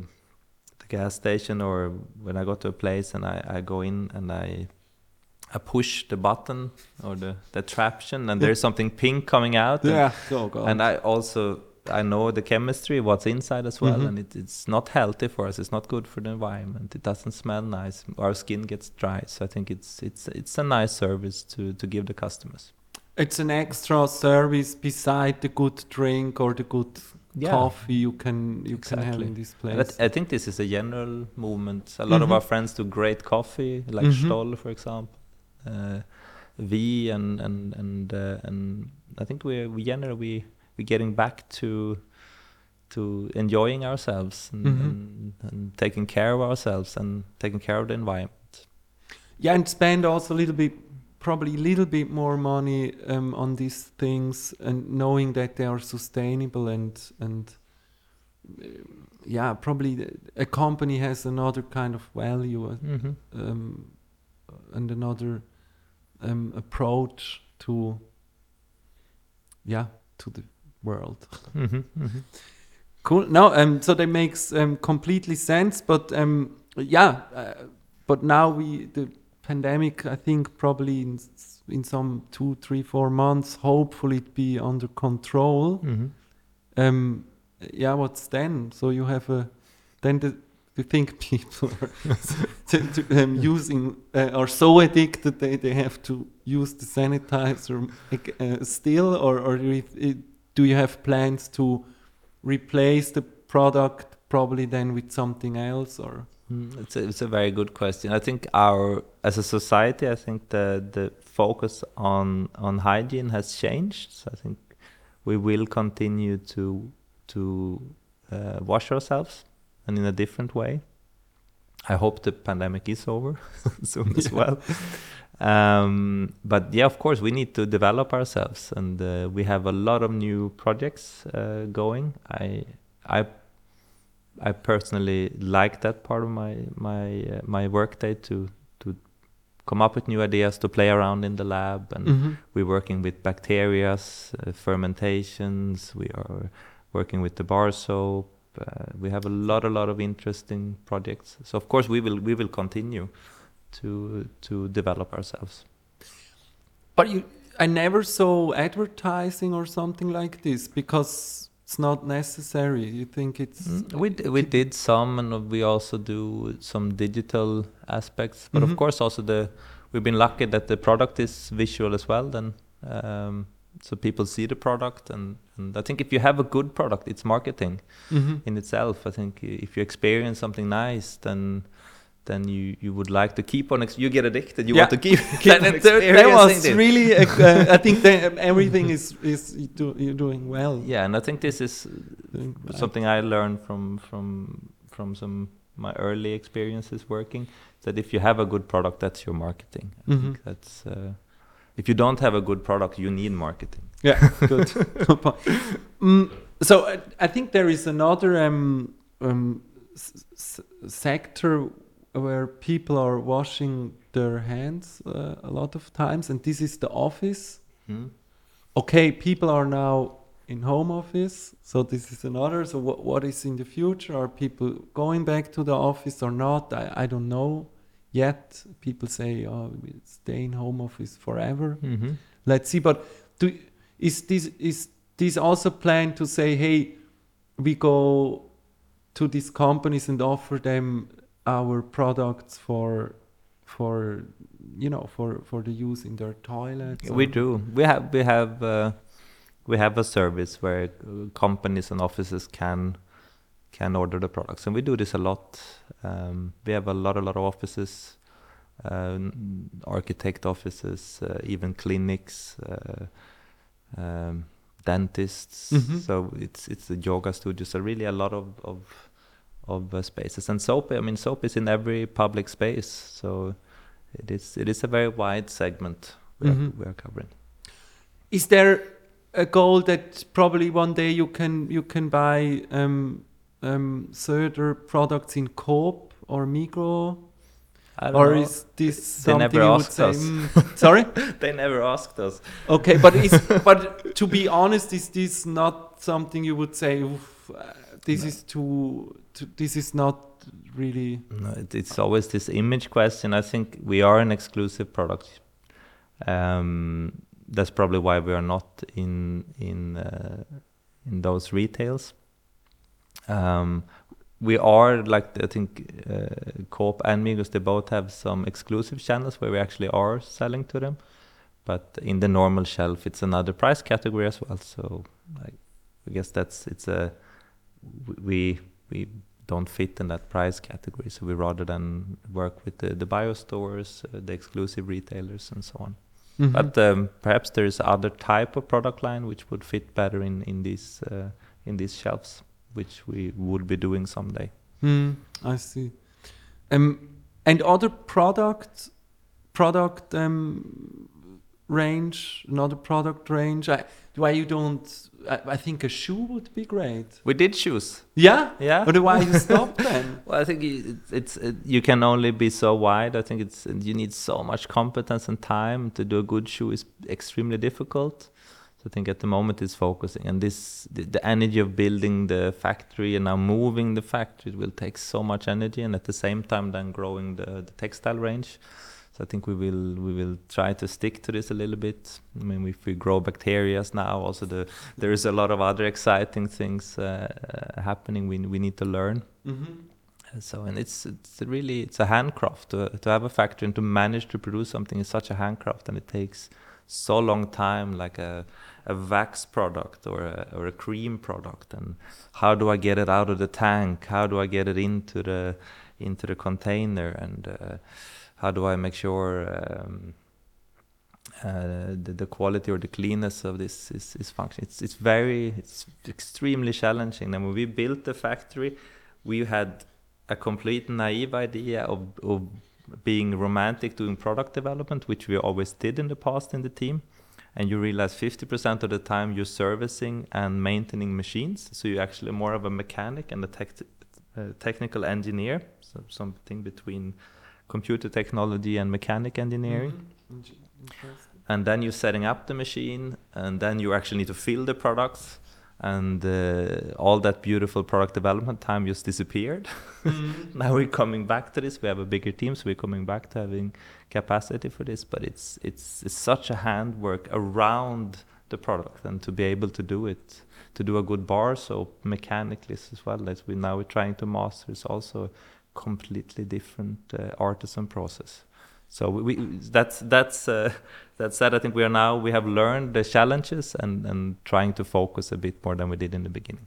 the gas station or when I go to a place and I, I go in and I I push the button or the the traption and there's something pink coming out and, yeah oh god and I also I know the chemistry what's inside as well Mhm. and it, it's not healthy for us it's not good for the environment it doesn't smell nice our skin gets dry so I think it's it's it's a nice service to to give the customers it's an extra service beside the good drink or the good Yeah. coffee you can you can have in this And place. that- I think this is a general movement. A lot of Mhm. our friends do great coffee, like Mhm. Stoll, for example. Uh, V and and and uh, and I think we we generally we we're getting back to to enjoying ourselves and, Mhm. and, and taking care of ourselves and taking care of the environment. yeah, and spend also a little bit, probably a little bit more money um, on these things, and knowing that they are sustainable and and um, yeah, probably a company has another kind of value uh, Mm-hmm. um, and another um, approach to yeah to the world. Mm-hmm. Mm-hmm. Cool. No, um, so that makes um, completely sense. But um, yeah, uh, but now we the pandemic. I think probably in in some two, three, four months, hopefully it be under control. Mm-hmm. Um, yeah, what's then? So you have a then the. You think people are to, to, um, using uh, are so addicted they, they have to use the sanitizer uh, still, or or it- do you have plans to replace the product probably then with something else or Mm, It's a, it's a very good question. I think our as a society, I think the the focus on on hygiene has changed. So I think we will continue to to uh, wash ourselves and in a different way. I hope the pandemic is over soon as well. Um, but yeah, of course, we need to develop ourselves, and uh, we have a lot of new projects uh, going. I I I personally like that part of my my uh, my workday to to come up with new ideas, to play around in the lab, and Mhm. we're working with bacteria, uh, fermentations. We are working with the bar soap. Uh, we have a lot, a lot of interesting projects. So of course we will we will continue to to develop ourselves. but you i never saw advertising or something like this because it's not necessary you think it's Mm, we d- we did some, and we also do some digital aspects. But Mhm. of course, also the we've been lucky that the product is visual as well. Then, um, so people see the product, and and I think if you have a good product, it's marketing Mhm. in itself. I think if you experience something nice, then then you you would like to keep on. Ex- you get addicted. You Yeah. want to keep, keep that, on that, was it. really a, uh, i think um, everything is is you do, you're doing well Yeah, and I think this is Doing something I learned from from from some my early experiences working that if you have a good product, that's your marketing. I Mhm. think that's uh, if you don't have a good product, you need marketing. Yeah, good. Mm, so uh, I think there is another um, um, sector where people are washing their hands uh, a lot of times, and this is the office. Hmm? Okay, people are now in home office, so this is another. So what what is in the future? Are people going back to the office or not? I, I don't know yet. People say, "Oh, we'll stay in home office forever." Mm-hmm. let's see but do is this is this also planned to say hey we go to these companies and offer them our products for for you know for for the use in their toilets We do. We have we have uh, we have a service where uh, companies and offices can can order the products, and we do this a lot. Um, we have a lot a lot of offices, uh, architect offices, uh, even clinics, uh, um, dentists. Mhm. So it's it's the yoga studios. So really a lot of of of uh, spaces. And soap. I mean, soap is in every public space. So it is it is a very wide segment we, Mhm. are, we are covering. is there a goal that probably one day you can you can buy um um products in Coop or Migros or know. is this They something never you would asked say us. mm, sorry they never asked us. Okay, but is but to be honest, is this not something you would say? "Oof, this No. is too, too. This is not really. No, it, it's always this image question. I think we are an exclusive product. Um, that's probably why we are not in in uh, in those retails. Um, we are like I think uh, Coop and Migros. They both have some exclusive channels where we actually are selling to them. but in the normal shelf, it's another price category as well. So I, I guess that's it's a we we don't fit in that price category. So we rather than work with the, the bio stores, uh, the exclusive retailers, and so on. Mhm. But um, perhaps there is other type of product line which would fit better in in these uh, in these shelves, which we would be doing someday. Hmm, I see. Um, and other product product um, range, another product range. I, why you don't? I, I think a shoe would be great. We did shoes Yeah. yeah. But why you stop then? Well, I think it, it's it, you can only be so wide. I think it's you need so much competence and time to do a good shoe is extremely difficult. So I think at the moment it's focusing, and this the, the energy of building the factory and now moving the factory will take so much energy, and at the same time then growing the, the textile range. So I think we will we will try to stick to this a little bit. I mean, if we grow bacterias now, also the there is a lot of other exciting things uh, uh, happening. We we need to learn. hmm Uh, So and it's it's really it's a handcraft to to have a factory and to manage to produce something is such a handcraft and it takes so long time like a a wax product or a or a cream product and how do I get it out of the tank how do I get it into the into the container and uh, how do I make sure um, uh, the, the quality or the cleanness of this is, is function it's it's very it's extremely challenging and when we built the factory we had a complete naive idea of, of being romantic doing product development, which we always did in the past in the team. And you realize 50% of the time you're servicing and maintaining machines. So you're actually more of a mechanic and a tech, uh, technical engineer, so something between computer technology and mechanic engineering. Mhm. And then you're setting up the machine and then you actually need to fill the products and uh, all that beautiful product development time just disappeared. Mhm. now we're coming back to this. We have a bigger team so we're coming back to having capacity for this. But it's it's, it's such a handwork around the product and to be able to do it to do a good bar so mechanically as well as we now we're trying to master is also completely different uh, artisan process so we, that's that's uh, that's that i think we are now we have learned the challenges and and trying to focus a bit more than we did in the beginning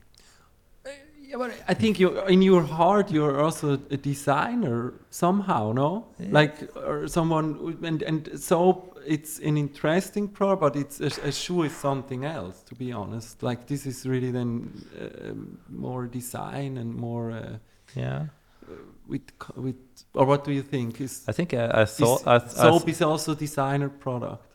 Yeah, but I think you, in your heart, you're also a designer somehow, no? Yeah. Like, or someone, and and so it's an interesting product, but it's a, a shoe is something else, to be honest. Like this is really then um more design and more uh, yeah with with. Or what do you think? Is, i think i, I thought I, I soap is also designer product?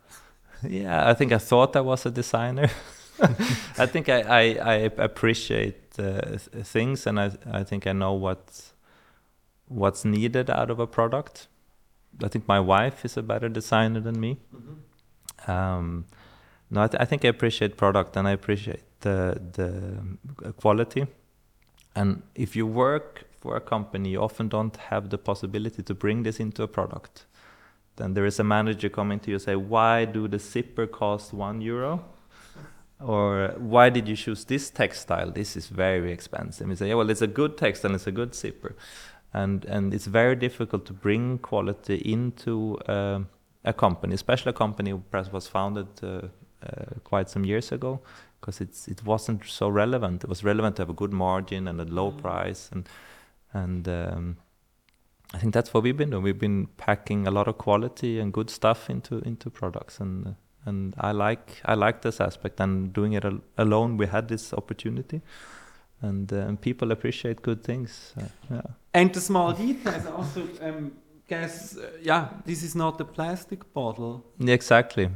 Yeah, I think I thought I was a designer. I think I, I, I appreciate uh, things, and I, I think I know what what's needed out of a product. I think my wife is a better designer than me. Um, no, I, th- I think I appreciate product, and I appreciate the the um, quality. And if you work for a company, you often don't have the possibility to bring this into a product then there is a manager coming to you and say, why do the zipper cost one euro? Or why did you choose this textile? This is very expensive. You say, yeah, well, it's a good textile, it's a good zipper. And, and it's very difficult to bring quality into uh, a company, especially a company perhaps was founded uh, uh, quite some years ago, because it's it wasn't so relevant. It was relevant to have a good margin and a low Mm. price, and and um, I think that's what we've been doing. We've been packing a lot of quality and good stuff into into products, and uh, and I like I like this aspect. And doing it al- alone, we had this opportunity, and, uh, and people appreciate good things. Uh, yeah. And the small details also. Um, guess, uh, yeah, this is not a plastic bottle. Yeah, exactly.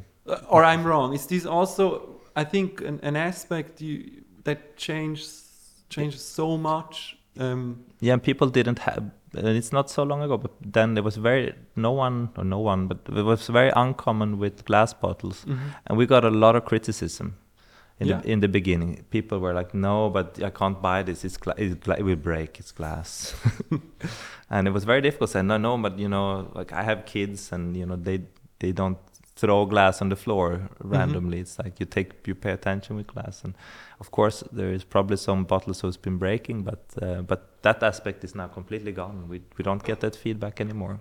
Or I'm wrong. Is this also, I think, an, an aspect you, that changes changes so much? Um, Yeah, and people didn't have. And it's not so long ago, but then there was very no one or no one, but it was very uncommon with glass bottles, and we got a lot of criticism in Yeah. the in the beginning. People were like, "No, but I can't buy this. It's, it's it will break. It's glass," and it was very difficult. Saying, "No, no, but you know, like I have kids, and you know, they they don't throw glass on the floor randomly. It's like you take you pay attention with glass, and of course there is probably some bottles who's been breaking, but uh, but that aspect is now completely gone. We we don't get that feedback anymore.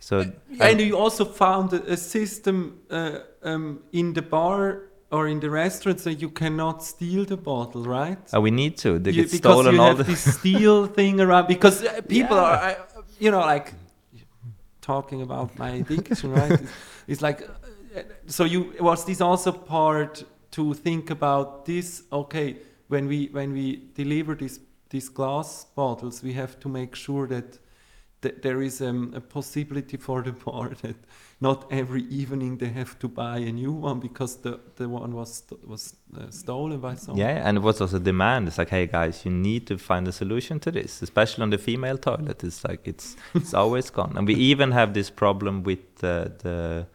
So and you also found a, a system uh, um, in the bar or in the restaurant so you cannot steal the bottle, right? uh, we need to. They You- get because stolen you all have the. this steel thing around because uh, people Yeah. are I, you know like talking about my addiction right it's, it's like so you was this also part to think about this okay when we when we deliver these these glass bottles we have to make sure that that there is um, a possibility for the bar that not every evening they have to buy a new one because the the one was was uh, stolen by someone Yeah, and it was also demand. It's like, hey guys, you need to find a solution to this, especially on the female toilet. It's like it's it's always gone, and we even have this problem with the the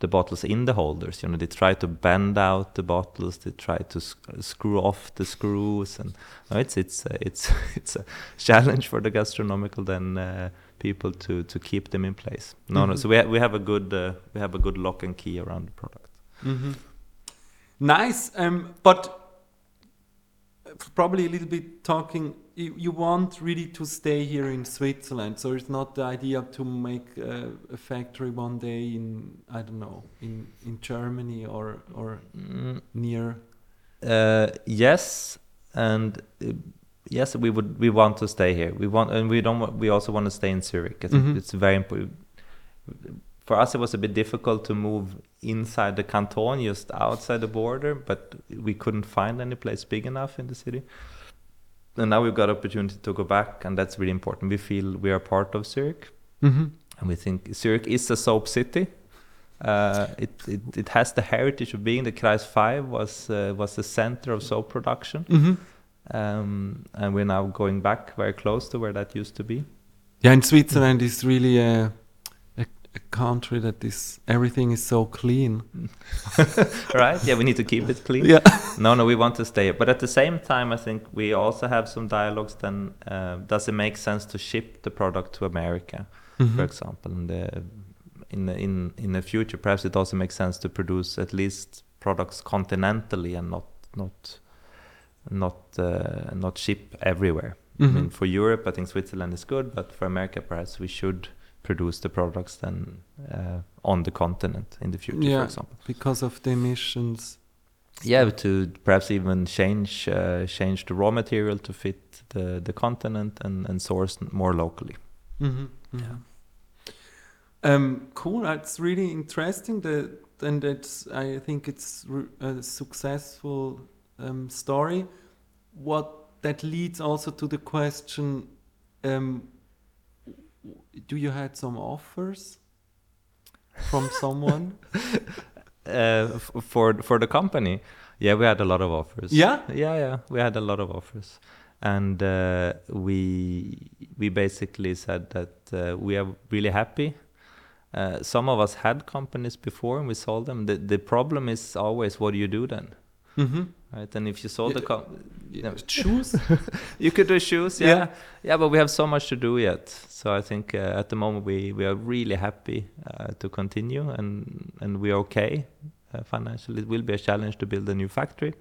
the bottles in the holders. You know, they try to bend out the bottles, they try to sc- screw off the screws, and no, it's it's uh, it's it's a challenge for the gastronomical then uh, people to to keep them in place. No, no. Mhm. So we ha- we have a good uh, we have a good lock and key around the product. hmm Nice, um, but probably a little bit talking. You, you want really to stay here in Switzerland, so it's not the idea to make uh, a factory one day in I don't know in in Germany or or Mm, near. Uh, yes, and uh, yes, we would. We want to stay here. We want, and we don't. We also want to stay in Zurich. I think Mhm. it's very important. For us, it was a bit difficult to move inside the canton, just outside the border, but we couldn't find any place big enough in the city. And now we've got opportunity to go back, and that's really important. We feel we are part of Zurich, Mm-hmm. and we think Zurich is a soap city. Uh, it, it it has the heritage of being the Kreis Five was uh, was the center of soap production, Mm-hmm. um, and we're now going back very close to where that used to be. Yeah, and Switzerland is really a, a country that is everything is so clean. right? Yeah, we need to keep it clean. Yeah. No, no, we want to stay. But at the same time, I think we also have some dialogues. Then, uh, does it make sense to ship the product to America, Mhm. for example? And uh, in the, in in the future, perhaps it also makes sense to produce at least products continentally and not not not uh, not ship everywhere. I mean, Mhm. for Europe, I think Switzerland is good, but for America, perhaps we should produce the products then uh, on the continent in the future, Yeah. for example. because of the emissions. Yeah, to perhaps even change uh, change the raw material to fit the the continent and and source more locally. Mm-hmm. Yeah. Um, cool. That's really interesting. That and it's I think it's a successful um, story. What that leads also to the question: um, Do you had some offers from someone? Uh, f- for for the company, yeah, we had a lot of offers. Yeah? yeah, yeah, we had a lot of offers, and uh, we we basically said that uh, we are really happy. Uh, some of us had companies before and we sold them. The the problem is always what do you do then, mm-hmm. Right? And if you sold the Yeah, com- Yeah. Choose. you could do shoes, yeah. Yeah. yeah, but we have so much to do yet. So I think uh, at the moment we we are really happy uh, to continue, and and we are okay uh, financially. It will be a challenge to build a new factory,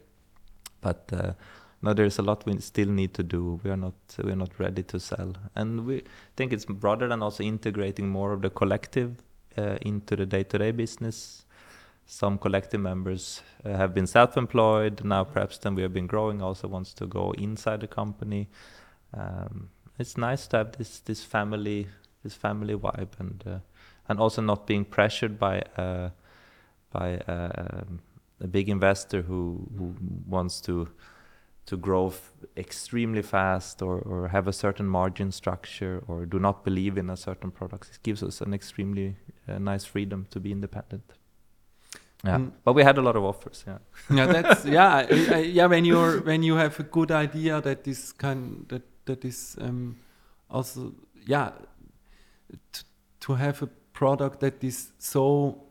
but uh, no, there's a lot we still need to do. We are not we are not ready to sell, and we think it's broader than also integrating more of the collective uh, into the day-to-day business. Some collective members uh, have been self-employed now. Perhaps then we have been growing. Also wants to go inside the company. Um, it's nice to have this this family this family vibe and uh, and also not being pressured by uh, by uh, a big investor who who wants to to grow f- extremely fast or, or have a certain margin structure or do not believe in a certain product. It gives us an extremely uh, nice freedom to be independent. Yeah, Mm. but we had a lot of offers. Yeah. yeah, that's yeah, I, I, yeah. When you're when you have a good idea that is kind that that is um, also yeah, to have a product that is so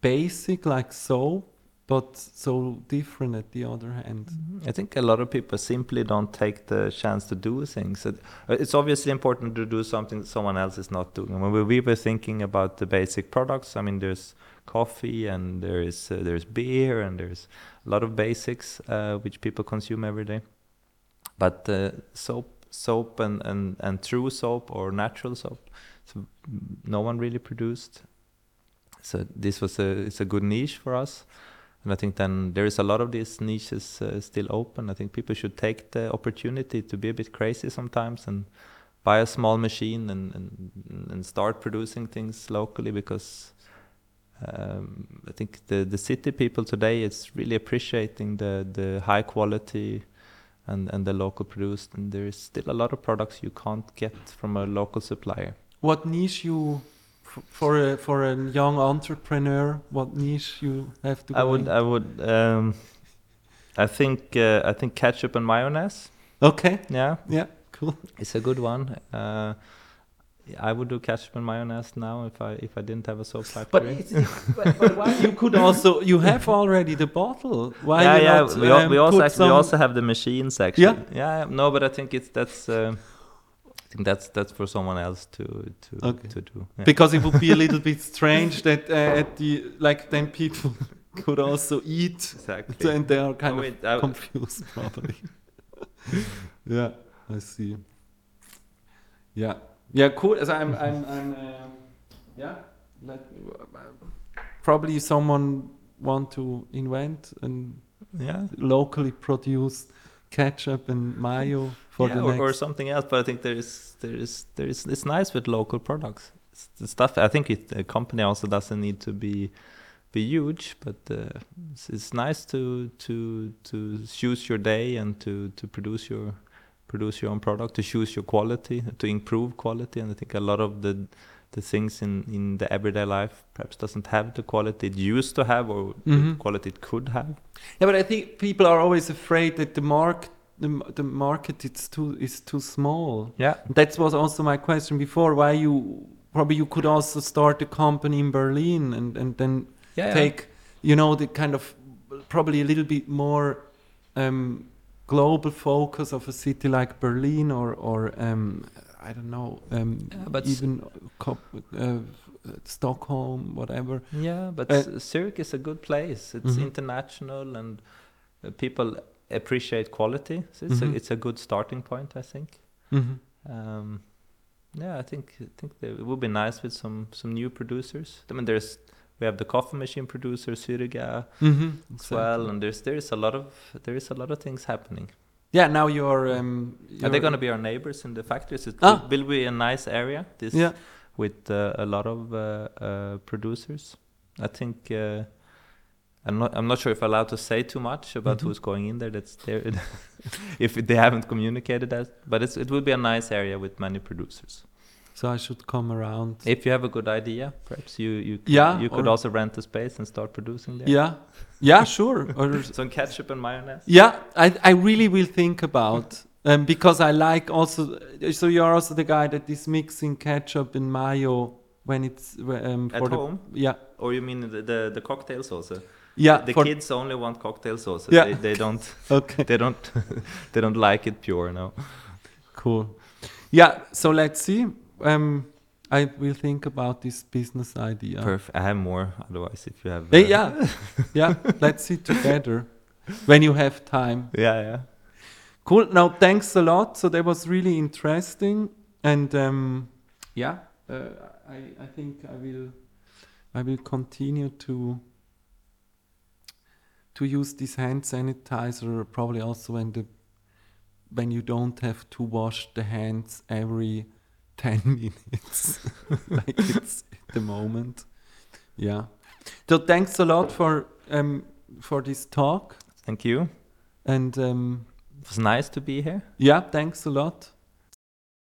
basic like so, but so different at the other hand. I think a lot of people simply don't take the chance to do things. Uh, It's obviously important to do something that someone else is not doing. When we- we were thinking about the basic products, I mean, there's coffee and there is uh, there's beer and there's a lot of basics uh, which people consume every day. But uh, soap soap and, and, and true soap or natural soap. So no one really produced. So this was a it's a good niche for us, and I think then there is a lot of these niches uh, still open. I think people should take the opportunity to be a bit crazy sometimes and buy a small machine and and, and start producing things locally because um, I think the the city people today is really appreciating the the high quality and and the local produced and there is still a lot of products you can't get from a local supplier. What niche you for a for a young entrepreneur? What niche you have to? I would in? I would um, I think uh, I think ketchup and mayonnaise. Okay. Yeah, Yeah. Cool. it's a good one. Uh, I would do ketchup and mayonnaise now if I if I didn't have a soap But, factory. it's, but, but why you could also you have already the bottle. Why yeah, you yeah. not, we, um, we also actually, we also have the machines actually. Yeah? yeah. No, but I think it's that's. Uh, think that's that's for someone else to to Okay. to do. Yeah. because it would be a little bit strange that uh, at the like then people could also eat exactly. and they are kind I of mean, I- confused probably. yeah, I see. Yeah, yeah, cool. So I'm, I'm, I'm um, yeah. Let, probably someone want to invent and yeah. locally produced ketchup and mayo for yeah, the or, next. or something else. But I think there is there is there is it's nice with local products. It's the stuff. I think it, a company also doesn't need to be be huge, but uh, it's, it's nice to to to choose your day and to to produce your produce your own product, to choose your quality, to improve quality. And I think a lot of the the things in in the everyday life perhaps doesn't have the quality it used to have or the Mhm. quality it could have. Yeah, but I think people are always afraid that the mark the, the market it's too is too small. Yeah. That was also my question before. Why you probably you could also start a company in Berlin and and then Yeah. take you know the kind of probably a little bit more um, global focus of a city like Berlin or or um, I don't know um, Yeah, but even Cop- uh, Stockholm whatever. Yeah, but Uh, uh, Zurich is a good place. It's Mhm. international and uh, people appreciate quality. So it's Mhm. a it's a good starting point, I think. Mm-hmm. Um, yeah, I think I think it would be nice with some some new producers. I mean, there's we have the coffee machine producer Suriga Mm-hmm. as well, and there's there is a lot of there is a lot of things happening. Yeah, now you're. Um, Are you're- they going to be our neighbors in the factories? It Ah. will, be a nice area. This Yeah. with uh, a lot of uh, uh, producers. I think uh, I'm not. I'm not sure if I'm allowed to say too much about Mhm. who's going in there. That's there. if they haven't communicated that, but it's, it will be a nice area with many producers. So I should come around. If you have a good idea, perhaps you you could, Yeah, you could also rent the space and start producing there. Yeah, yeah, sure. Or Some ketchup and mayonnaise. yeah, I I really will think about um, because I like also. So you're also the guy that is mixing ketchup and mayo when it's um, At the home, yeah or you mean the the, the cocktail sauce? yeah The kids only want cocktail sauce. Yeah. They, they don't. okay They don't. they don't like it pure. No. cool. Yeah, so let's see. Um, I will think about this business idea. Perfect. I have more. Otherwise, if you have. Hey, uh, yeah, yeah. Let's sit together when you have time. Yeah, yeah. Cool. Now, thanks a lot. So that was really interesting, and um, yeah, uh, I I think I will I will continue to to use this hand sanitizer probably also when the when you don't have to wash the hands every 10 minutes. Like it's at the moment. Yeah. So thanks a lot for um for this talk. Thank you. and um It was nice to be here. yeah thanks a lot